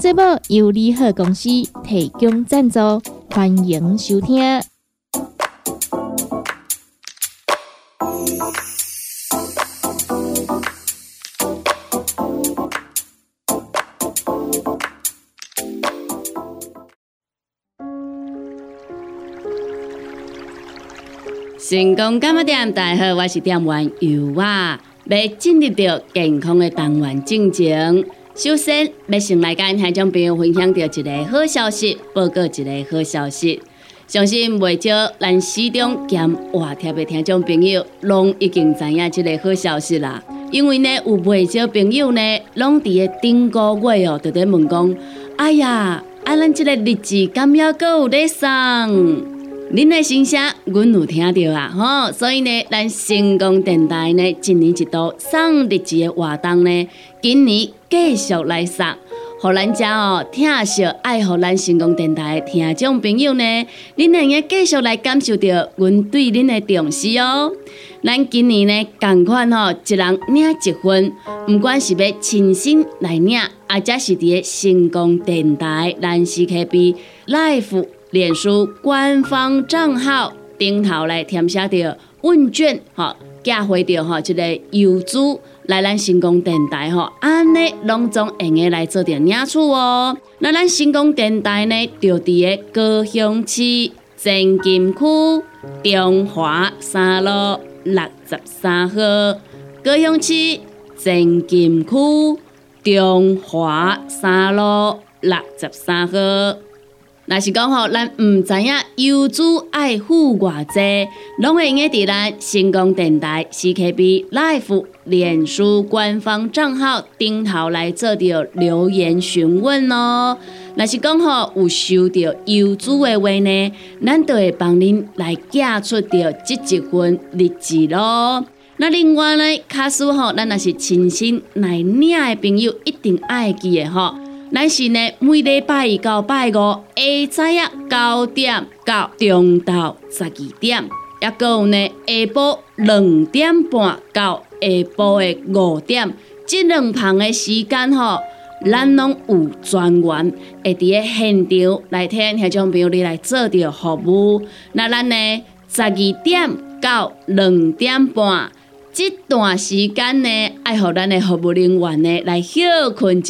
节目由利好公司提供赞助，欢迎收听。成功干么店，大家好，我是店员尤啊，要进入到健康的单元进程。首先，要先来跟听众朋友分享到一个好消息，报告一个好消息。相信未少咱市中兼外贴的听众朋友，拢已经知影这个好消息啦。因为呢，有未少朋友呢，拢伫个顶个月哦，就伫问讲：哎呀，啊，咱这个日子敢要阁有咧送？恁的心声，阮有听到啊，吼！所以呢，咱成功电台呢，一年一度送日子的活动呢，今年继续来送，互咱遮哦，听惜爱护咱成功电台听众朋友呢，恁会用继续来感受到阮对恁的重视哦。咱今年呢，共款吼，一人领一份，毋管是要亲身来领，或者是伫个成功电台，咱 CKB Life。脸书官方账号顶头来填写着问卷，吼，寄回着吼一个邮资来咱成功电台，吼，安尼拢总会用个来做着领取哦。那咱成功电台呢，就伫个高雄市前金区中华三路六十三号，高雄市前金区中华三路六十三号。若是讲吼，咱毋知影邮资爱付偌济，拢会用伫咱成功电台 CKB Life 脸书官方账号顶头来做着留言询问哦。若是讲吼有收到邮资的话呢，咱就会帮恁来寄出着即一份日志咯。那另外呢，卡数吼，咱若是亲身来领的朋友，一定爱记的吼。咱是呢，每礼拜一到拜五下早呀九点到中昼十二点，也有呢下晡两点半到下晡的五点，这两旁的时间吼，咱拢有专员会伫个现场来听听众朋友你来做着服务。那咱呢十二点到两点半。这段时间呢，爱互咱的服务人员呢来休困一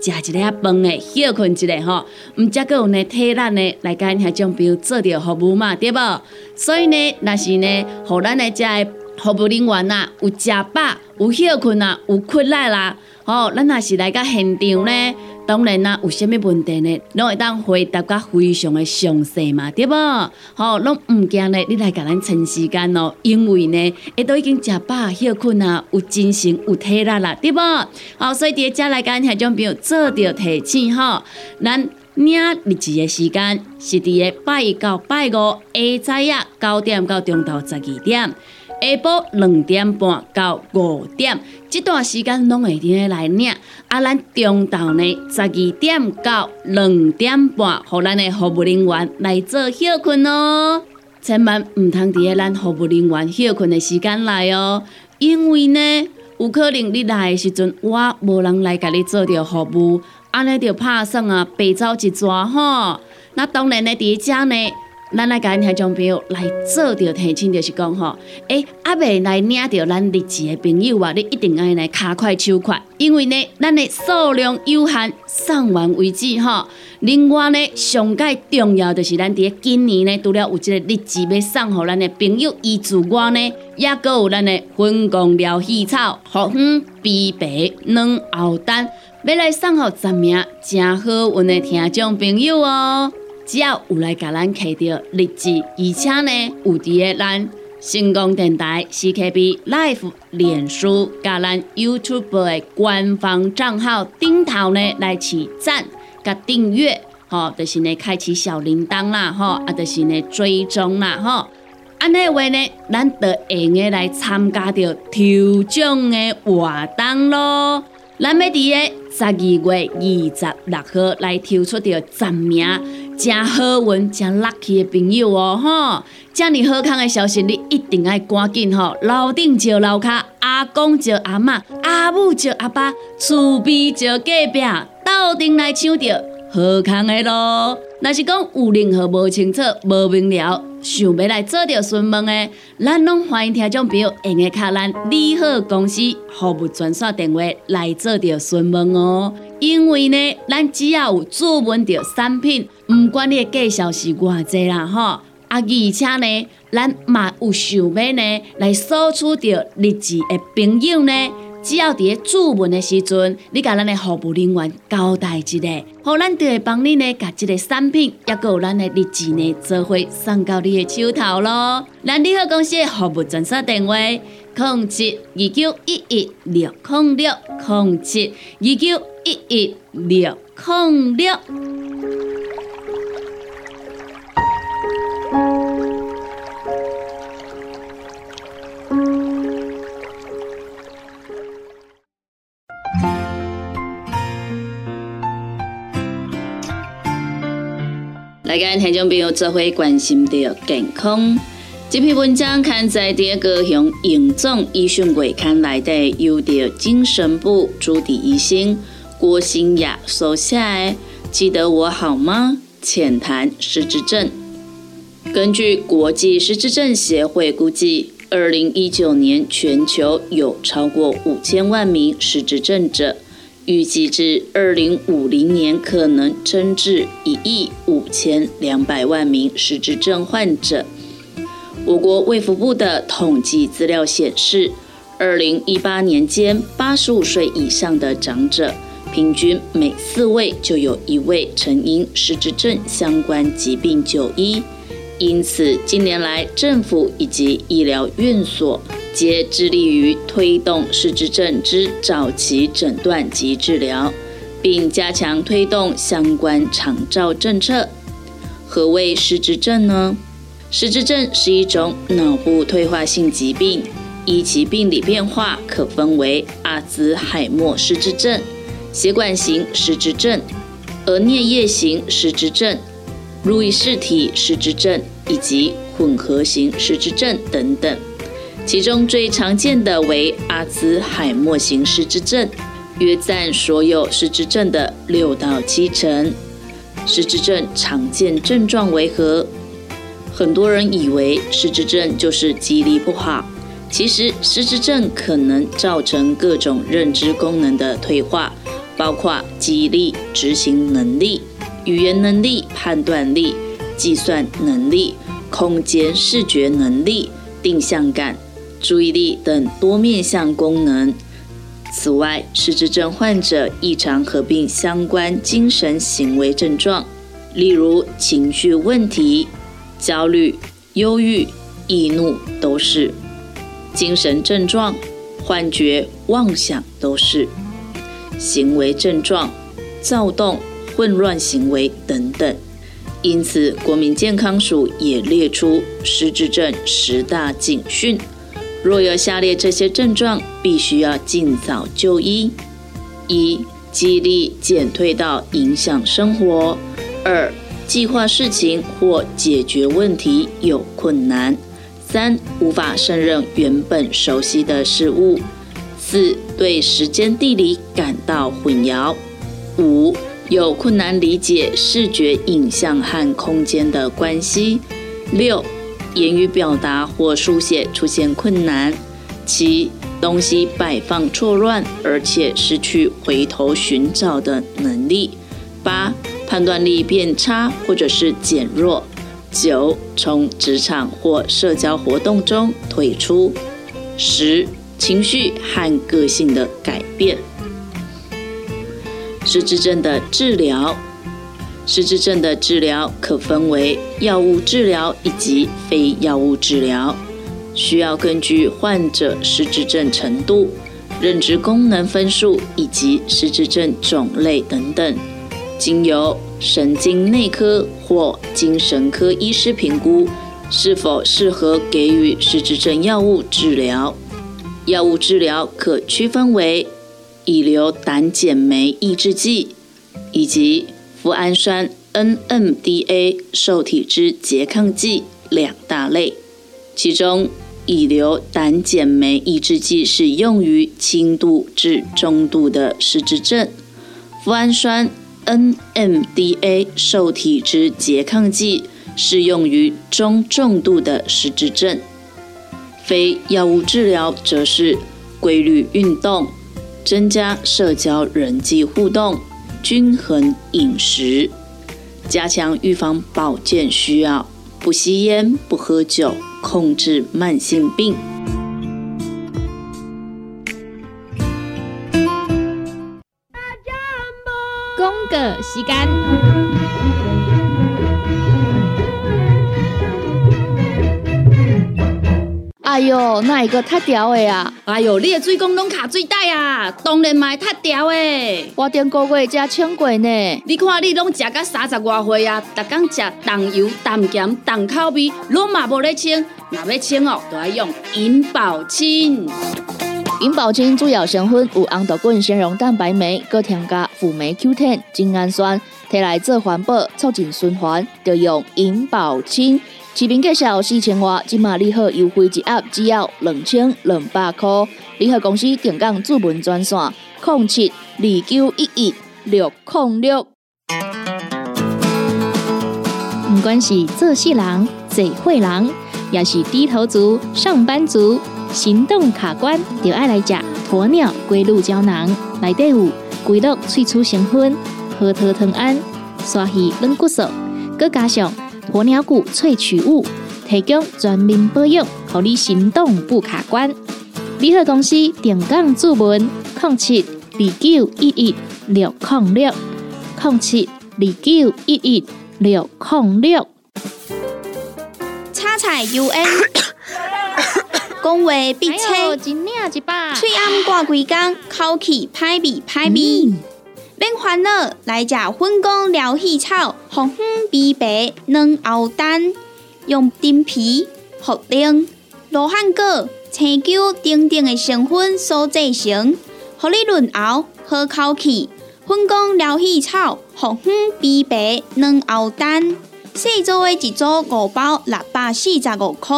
下，食一下饭的休困一下吼。毋则阁有呢体力呢来甲遐种朋友做着服务嘛，对无？所以呢，若是呢，互咱的遮个服务人员呐，有食饱，有休困啊，有困难啦，吼，咱若是来到现场呢。当然啦，有啥物问题呢？拢会当回答甲非常的详细嘛，对无？吼，拢毋惊呢，你来甲咱趁时间哦，因为呢，会都已经食饱休困啊，有精神有体力啦，对无？好，所以伫遮来甲遐种朋友做着提醒吼，咱领日子的时间是伫个拜一到拜五下早呀九点到中昼十二点。下晡两点半到五点，这段时间拢会伫咧来领。啊，咱中昼呢十二点到两点半，互咱的服务人员来做休困哦。千万毋通伫咧咱服务人员休困的时间来哦，因为呢，有可能你来的时阵，我无人来甲你做着服务，安尼就拍算啊，白走一抓吼。那当然呢，伫遮呢。咱来甲听众朋友来做着提醒，就是讲吼，诶，阿未来领着咱日子的朋友啊，你一定爱来卡快手快，因为呢，咱的数量有限，送完为止吼。另外呢，上界重要就是咱伫今年呢，除了有这个日子要送互咱的朋友以之外呢，也阁有咱的粉公疗细草、红粉、碧白、软藕丹，要来送互十名真好运的听众朋友哦。只要有来甲咱摕到日志，而且呢有伫个咱成功电台 CKB Life 脸书甲咱 YouTube 的官方账号顶头呢来起赞甲订阅，吼，就是呢开启小铃铛啦，吼，啊，就是呢追踪啦，吼。安尼话呢，咱就会用来参加着抽奖的活动咯。咱要伫个十二月二十六号来抽出着十名真好运、真 lucky 的朋友哦，吼！遮尔好康的消息，你一定要赶紧吼，楼顶招楼卡，阿公招阿嬷，阿母招阿爸，厝边招隔壁，斗阵来抢着好康的咯。若是讲有任何无清楚、无明了，想要来做着询问的，咱拢欢迎听众朋友用个卡咱利好公司服务专线电话来做着询问哦。因为呢，咱只要有注文着产品，毋管你的介绍是偌济啦吼，啊而且呢，咱嘛有想要呢来索取着日志的朋友呢。只要伫咧注文的时阵，你甲咱的服务人员交代一下，好，咱就会帮你呢，甲这个产品，也佮有咱的日志呢，做伙送到你的手头咯。咱利好公司的服务专线电话：零七二九一一六零六零七二九一一六零六。听众朋友做伙关心着健康。这篇文章刊在第二个雄营总医讯月刊内底，由着精神部主治医生郭新雅所写的。记得我好吗？浅谈失智症。根据国际失智症协会估计，二零一九年全球有超过五千万名失智症者。预计至二零五零年可能增至一亿五千两百万名失智症患者。我国卫福部的统计资料显示，二零一八年间，八十五岁以上的长者，平均每四位就有一位曾因失智症相关疾病就医。因此，近年来政府以及医疗院所。皆致力于推动失智症之早期诊断及治疗，并加强推动相关长照政策。何谓失智症呢？失智症是一种脑部退化性疾病，依其病理变化可分为阿兹海默失智症、血管型失智症、额颞叶型失智症、路易氏体失智症以及混合型失智症等等。其中最常见的为阿兹海默型失智症，约占所有失智症的六到七成。失智症常见症状为何？很多人以为失智症就是记忆力不好，其实失智症可能造成各种认知功能的退化，包括记忆力、执行能力、语言能力、判断力、计算能力、空间视觉能力、定向感。注意力等多面向功能。此外，失智症患者异常合并相关精神行为症状，例如情绪问题、焦虑、忧郁、易怒都是；精神症状、幻觉、妄想都是；行为症状、躁动、混乱行为等等。因此，国民健康署也列出失智症十大警讯。若有下列这些症状，必须要尽早就医：一、记忆力减退到影响生活；二、计划事情或解决问题有困难；三、无法胜任原本熟悉的事物；四、对时间地理感到混淆；五、有困难理解视觉影像和空间的关系；六。言语表达或书写出现困难，七东西摆放错乱，而且失去回头寻找的能力；八判断力变差或者是减弱；九从职场或社交活动中退出；十情绪和个性的改变。失智症的治疗。失智症的治疗可分为药物治疗以及非药物治疗，需要根据患者失智症程度、认知功能分数以及失智症种类等等，经由神经内科或精神科医师评估，是否适合给予失智症药物治疗。药物治疗可区分为乙硫胆碱酶抑制剂以及脯氨酸 NMDA 受体之拮抗剂两大类。其中，乙硫胆碱酶抑制剂是用于轻度至中度的失智症，脯氨酸 NMDA 受体之拮抗剂适用于中重度的失智症。非药物治疗则是规律运动、增加社交人际互动、均衡饮食、加强预防保健需要、不吸烟、不喝酒、控制慢性病。公个时间。哟，那一个太屌的啊！哎哟，你的水工拢卡水袋啊，当然嘛会太屌的！我顶个月才称过呢。你看你拢食到三十外岁啊，逐天食重油、重咸、重口味，拢嘛无咧称。若要称哦，就要用银保清。银保清主要成分有红豆根、纤溶蛋白酶，搁添加辅酶 Q10、精氨酸，摕来做环保、促进循环，就用银保清。市面介绍四千瓦，今马利好优惠一盒只要两千两百块。利好公司定岗主文专线：零七二九一一六零六。不管是做事人、嘴会人，也是低头族、上班族，行动卡关，就爱来食鸵鸟龟鹿胶囊。内底有龟鹿萃取成分，核桃藤胺、刷鱼软骨素，佮加上。鸵鸟骨萃取物，提供全面保养，让你行动不卡关。联合公司定岗注文：零七二九一一六零六零七二九一一六零六。叉彩 U N，讲话必切，嘴暗挂规工，口气歹味歹味。免烦恼，来食粉工疗气草，红粉枇杷软藕丹，用丁皮、茯苓、罗汉果、青椒等等的成分所制成，互你润喉好口气。粉工疗气草，红粉枇杷软藕丹，细组的一组五包六百四十五块，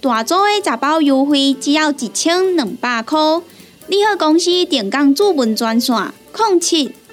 大组的十包优惠只要一千两百块。你好，公司电工主文专线：零七。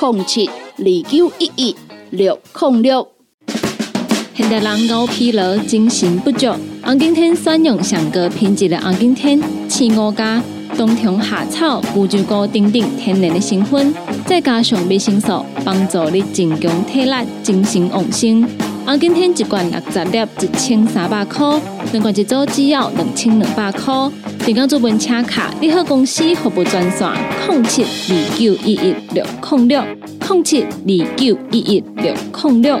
零七二九一一六零六。现代人熬疲劳、精神不足，红景天选用上个品质的红景天，青五加冬虫夏草、乌鸡菇等等天然的成分，再加上维生素，帮助你增强体力、精神旺盛。红景天一罐六十粒，一千三百块；两罐一组，只要两千两百块。订购做本车卡，你好公司服务专线：零七二九一一六零六零七二九一一六零六。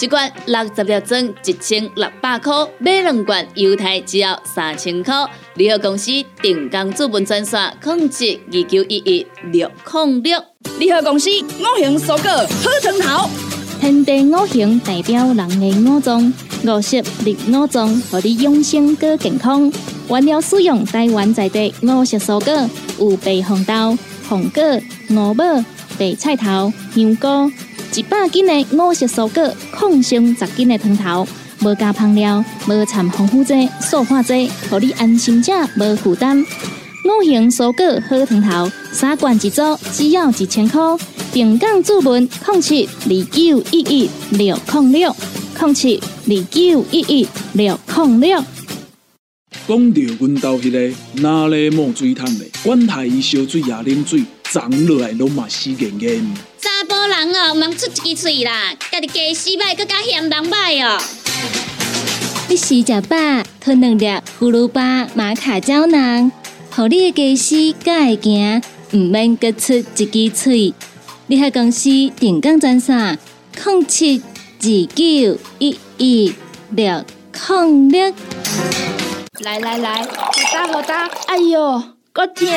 一罐六十粒装，一千六百块；买两罐，犹太只要三千块。联合公司定岗资本专线：控制二九一一六零六。联合公司五行蔬果好成头。天地五行代表人的五脏，五色绿五脏，让你养生更健康。原料使用台湾在地五色蔬果，有白红豆、红果、五宝。白菜头、香菇，一百斤的五色蔬果，抗性十斤的汤头，无加香料，无掺防腐剂、塑化剂，互你安心吃，无负担。五行蔬果好汤头，三罐一组，只要一千块。平港注文控七二九一一六零六控七二九一一六零六。讲到阮兜迄个哪里冒水桶的，管他伊烧水也啉水，长落来拢嘛死严严。查甫人哦，毋通出一支嘴啦，家己家死歹，更加嫌人歹哦。你食食饱，吞两粒葫芦巴、玛卡胶囊，互你的家洗才会行，毋免各出一支嘴。你喺公司定岗赞啥？零七二九一一六零六。来来来，好打好打，哎哟，够痛！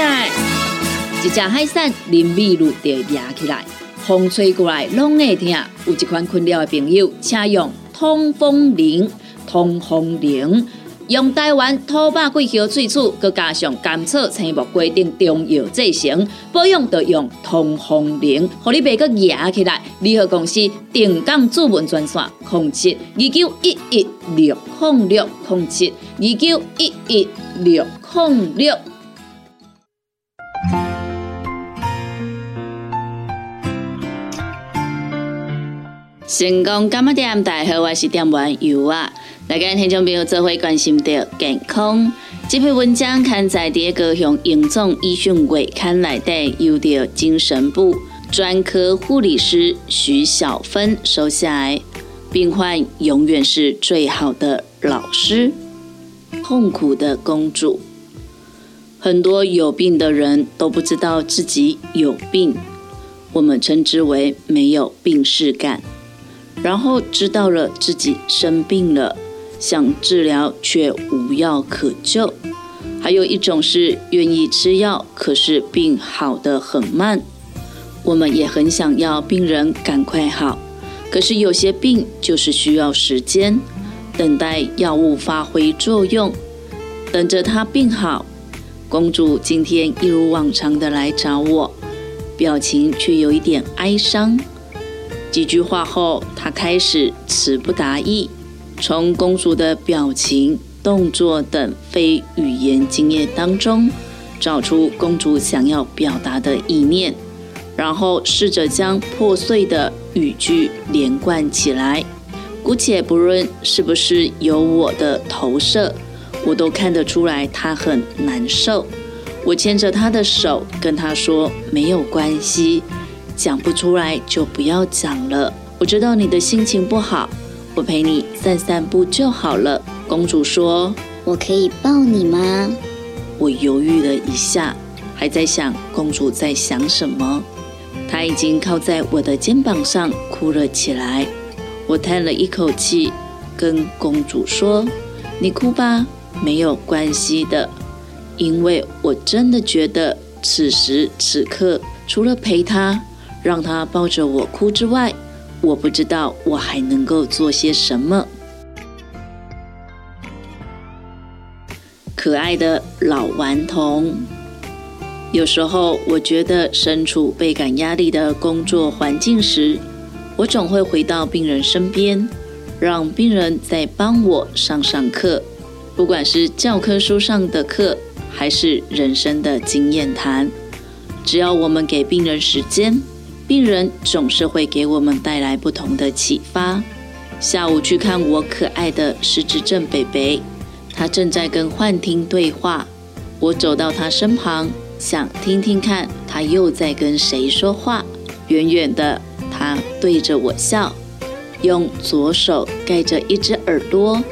一只海扇林密路就会压起来，风吹过来拢会疼。有一款困扰的朋友，请用通风铃，通风铃。用台湾土八桂香萃取，佮加上甘草、青木规定中药制成，保养要用通风灵，互你袂佮压起来。联合公司定岗主文专线：控七二九一一六零六零七二九一一六零六。成功干么店？大家好，我是店员尤啊。大家听众朋友，做会关心到健康。这篇文章刊在第一个向营总医讯会刊内底，由着精神部专科护理师徐小芬收下来。病患永远是最好的老师。痛苦的公主，很多有病的人都不知道自己有病，我们称之为没有病视感。然后知道了自己生病了。想治疗却无药可救，还有一种是愿意吃药，可是病好得很慢。我们也很想要病人赶快好，可是有些病就是需要时间，等待药物发挥作用，等着他病好。公主今天一如往常的来找我，表情却有一点哀伤。几句话后，她开始词不达意。从公主的表情、动作等非语言经验当中，找出公主想要表达的意念，然后试着将破碎的语句连贯起来。姑且不论是不是有我的投射，我都看得出来她很难受。我牵着她的手，跟她说：“没有关系，讲不出来就不要讲了。我知道你的心情不好。”我陪你散散步就好了。公主说：“我可以抱你吗？”我犹豫了一下，还在想公主在想什么。她已经靠在我的肩膀上哭了起来。我叹了一口气，跟公主说：“你哭吧，没有关系的，因为我真的觉得此时此刻，除了陪她，让他抱着我哭之外。”我不知道我还能够做些什么。可爱的老顽童，有时候我觉得身处倍感压力的工作环境时，我总会回到病人身边，让病人再帮我上上课，不管是教科书上的课，还是人生的经验谈，只要我们给病人时间。病人总是会给我们带来不同的启发。下午去看我可爱的失智症北北，他正在跟幻听对话。我走到他身旁，想听听看他又在跟谁说话。远远的，他对着我笑，用左手盖着一只耳朵。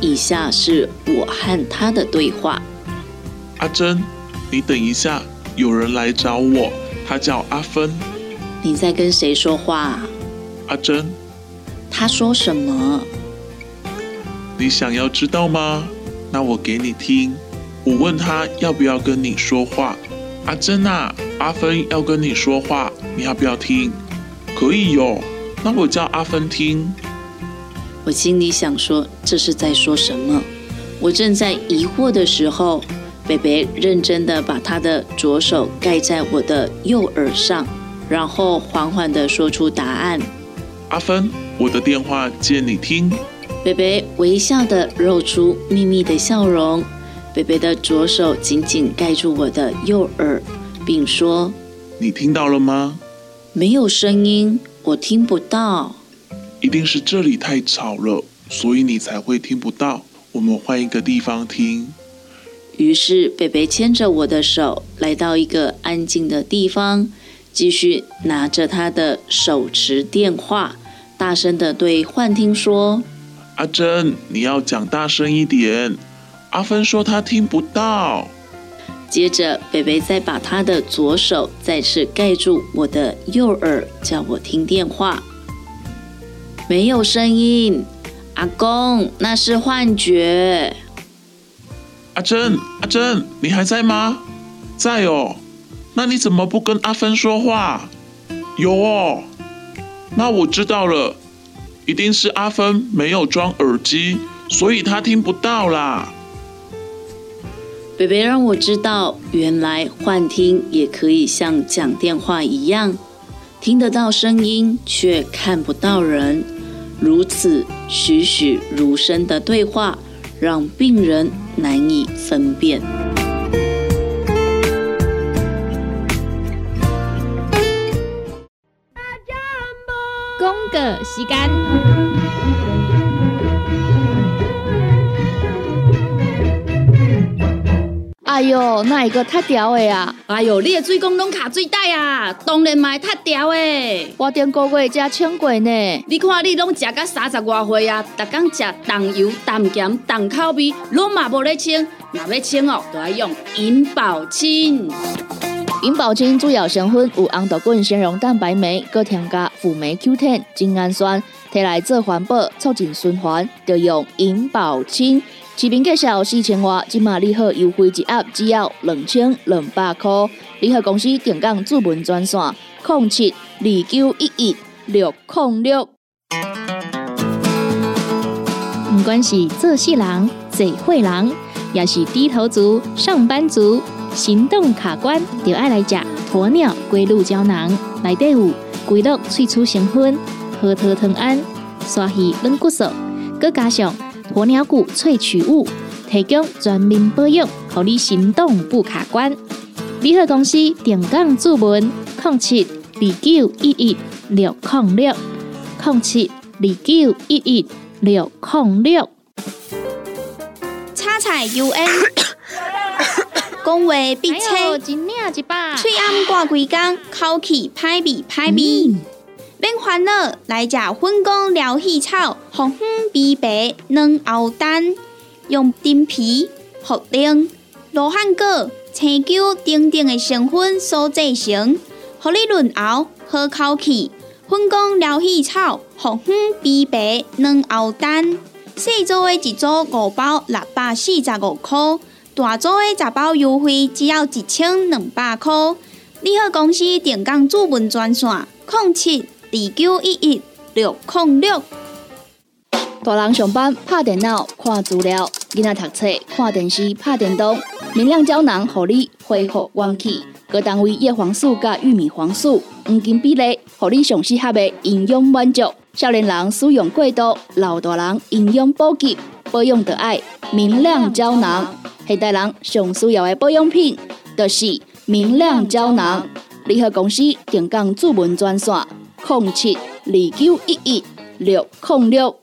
以下是我和他的对话：阿珍，你等一下，有人来找我，他叫阿芬。你在跟谁说话？阿珍。他说什么？你想要知道吗？那我给你听。我问他要不要跟你说话。阿珍啊，阿芬要跟你说话，你要不要听？可以哟。那我叫阿芬听。我心里想说，这是在说什么？我正在疑惑的时候，北北认真的把他的左手盖在我的右耳上。然后缓缓地说出答案。阿芬，我的电话借你听。北北微笑的露出秘密的笑容。北北的左手紧紧盖住我的右耳，并说：“你听到了吗？”“没有声音，我听不到。”“一定是这里太吵了，所以你才会听不到。我们换一个地方听。”于是北北牵着我的手来到一个安静的地方，继续拿着他的手持电话，大声的对幻听说：“阿珍，你要讲大声一点。”阿芬说他听不到。接着，北北再把他的左手再次盖住我的右耳，叫我听电话。没有声音，阿公，那是幻觉。阿珍，阿珍，你还在吗？在哦。那你怎么不跟阿芬说话？有哦。那我知道了，一定是阿芬没有装耳机，所以他听不到啦。北北让我知道，原来幻听也可以像讲电话一样，听得到声音却看不到人。如此栩栩如生的对话，让病人难以分辨。时间。哎呦，那一个太屌的啊！哎呦，你的水工拢卡水袋啊，当然嘛太屌的。我顶个月才称过呢。你看你拢食到三十外岁啊，逐工食重油、重咸、重口味，拢嘛无咧称。若要称哦，都要用银保清。银保清主要成分有红豆根、纤溶蛋白酶，搁添加辅酶 Q10、精氨酸，摕来做环保、促进循环，就用银保清。市面介绍四千瓦，今马利好优惠一盒只要两千两百块。利好公司定岗主文专线：零七二九一一六零六。不管是做事人、做会人，也是低头族、上班族，行动卡关，就爱来吃鸵鸟龟鹿胶囊。内底有龟鹿萃取成分，核桃藤胺、刷鱼软骨素，搁加上。鸵鸟骨萃取物，提供全面保养，让你行动不卡关。联合公司电杠注文：零七二九一一六零六零七二九一一六零六。叉彩 U N，讲话必清，嘴暗挂几工，口气歹味歹味。免烦恼，来食粉工疗气草，红粉枇杷软藕丹，用丁皮、茯苓、罗汉果、青椒等等的成分所制成，合你润喉好口气。粉工疗气草，红粉枇杷软藕丹，四组的一组五包六百四十五块，大组的十包优惠只要一千两百块。你好，公司电工主文专线：零七。二九一一六零六，大人上班拍电脑看资料，囡仔读册看电视拍电动。明亮胶囊，互你恢复元气。各单位叶黄素加玉米黄素黄金比例，互你上适合的营养满足。少年人使用过度，老大人营养补给，保养的爱明亮胶囊。现代人上需要的保养品，就是明亮胶囊。联合公司定岗主文专线。零七二九一一六零六。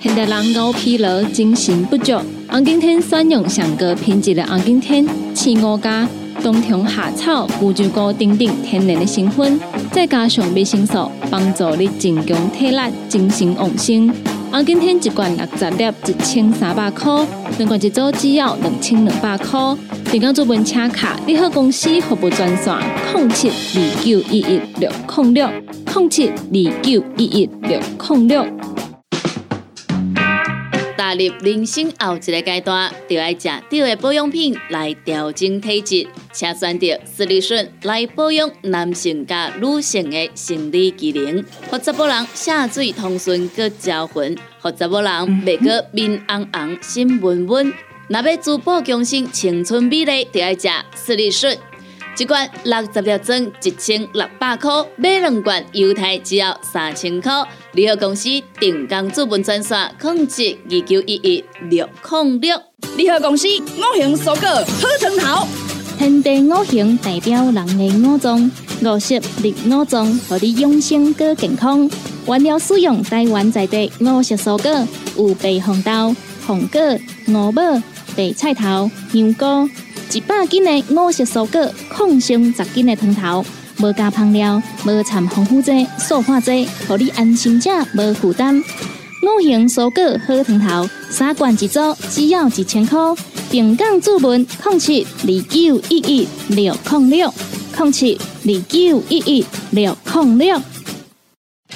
现代人熬疲劳、精神不足，红景天选用上个品质的红景天，青五加冬虫夏草、乌鸡菇等等天然的成分，再加上维生素，帮助你增强体力、精神旺盛。红景天一罐六十粒，一千三百块；两罐一组只要两千两百块。电工做文车卡，你好公司服务专线：零七二九一一六零六零七二九一一六零六。踏入人生后一个阶段，就要食对的保养品来调整体质，请选择斯利顺来保养男性加女性的生理机能，或者某人下水通顺个招魂，或者某人未过面红红心温温。若要珠宝更新青春美丽，就要食斯利顺。一罐六十粒装，一千六百块；买两罐，犹太只要三千块。联合公司定岗资本专线：控制二九一一六零六。联合公司五行蔬果好藤头，天地五行代表人的五脏，五色绿五脏，让你养生更健康。原料使用台湾在地五色蔬果，有白红豆、红果、五宝、白菜头、香菇。一百斤的五色蔬果，抗性十斤的汤头，无加香料，无掺防腐剂、塑化剂，让你安心吃，无负担。五行蔬果好汤头，三罐一组，只要一千块。平港注文控七二九一一六控六控七二九一一六控六。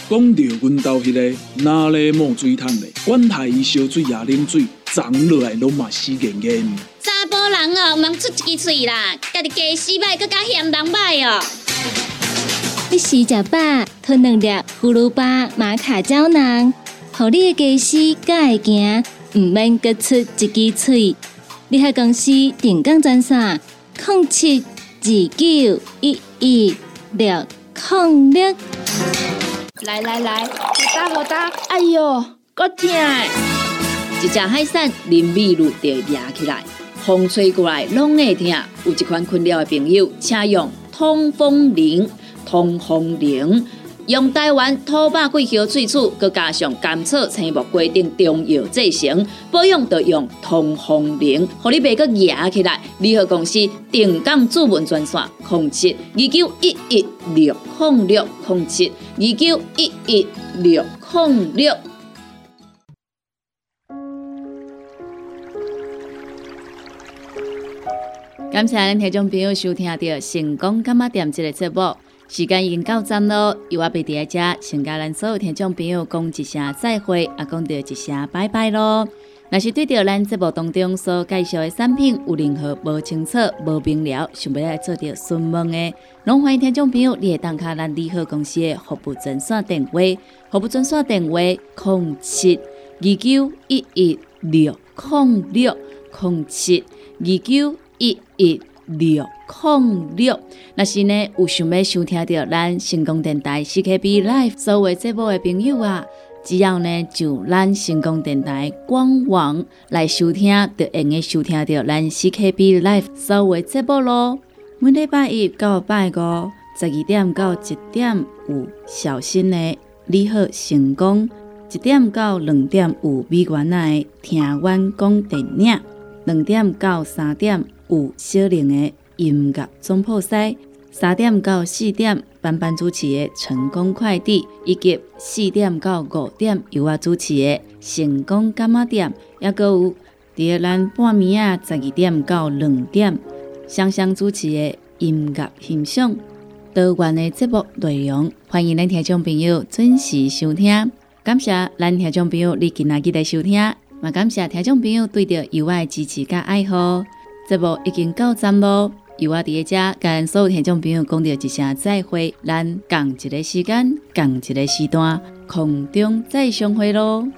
讲到阮兜迄个哪里冒水桶的，管他伊烧水也啉水，长落来拢嘛死严严。查甫人哦，毋通出一支喙啦，家己家洗歹，更加嫌人歹哦。你食食饱，吞两粒葫芦巴、马卡胶囊，互你的家洗才会行，毋免各出一支喙。你喺公司定岗专线：零七二九一一六零六。来来来，好打好打，哎哟，够痛！一只海扇林密路就压起来，风吹过来拢会痛。有一款困扰的朋友，请用通风铃，通风铃。用台湾土八桂香萃取，佮加上甘草、青木规定中药制成，保养要用通风灵，互你袂佮压起来。联合公司定岗主文专线：零七二九一一六零六零七二九一一六零六。感谢咱听众朋友收听到《成功干妈店》这个节目。时间已经到站咯，由我贝伫在遮，先甲咱所有听众朋友讲一声再会，也讲到一声拜拜咯。若是对着咱节目当中所介绍的产品有任何无清楚、无明了，想要来做着询问的，拢欢迎听众朋友你会打卡咱利好公司的服务专线电话，服务专线电话：零七二九一一六零六零七二九一一。六零六，若是呢有想要收听到咱成功电台 CKB Life 所有节目的朋友啊，只要呢就咱成功电台官网来收听，就会用收听到咱 CKB Life 所有节目咯。每礼拜一到拜五十二点到一点有小新的你好成功，一点到两点有美元的听阮讲电影，两点到三点。有小玲的音乐总铺西，三点到四点班班主持的成功快递，以及四点到五点由我主持的成功干妈店，也阁有第二咱半暝啊十二点到两点双双主持的音乐欣赏，多元的节目内容，欢迎咱听众朋友准时收听。感谢咱听众朋友你今仔日的收听，也感谢听众朋友对着由我的支持甲爱好。节目已经到站咯，由我伫个遮跟所有听众朋友讲着一声再会，咱共一个时间，共一个时段，空中再相会咯。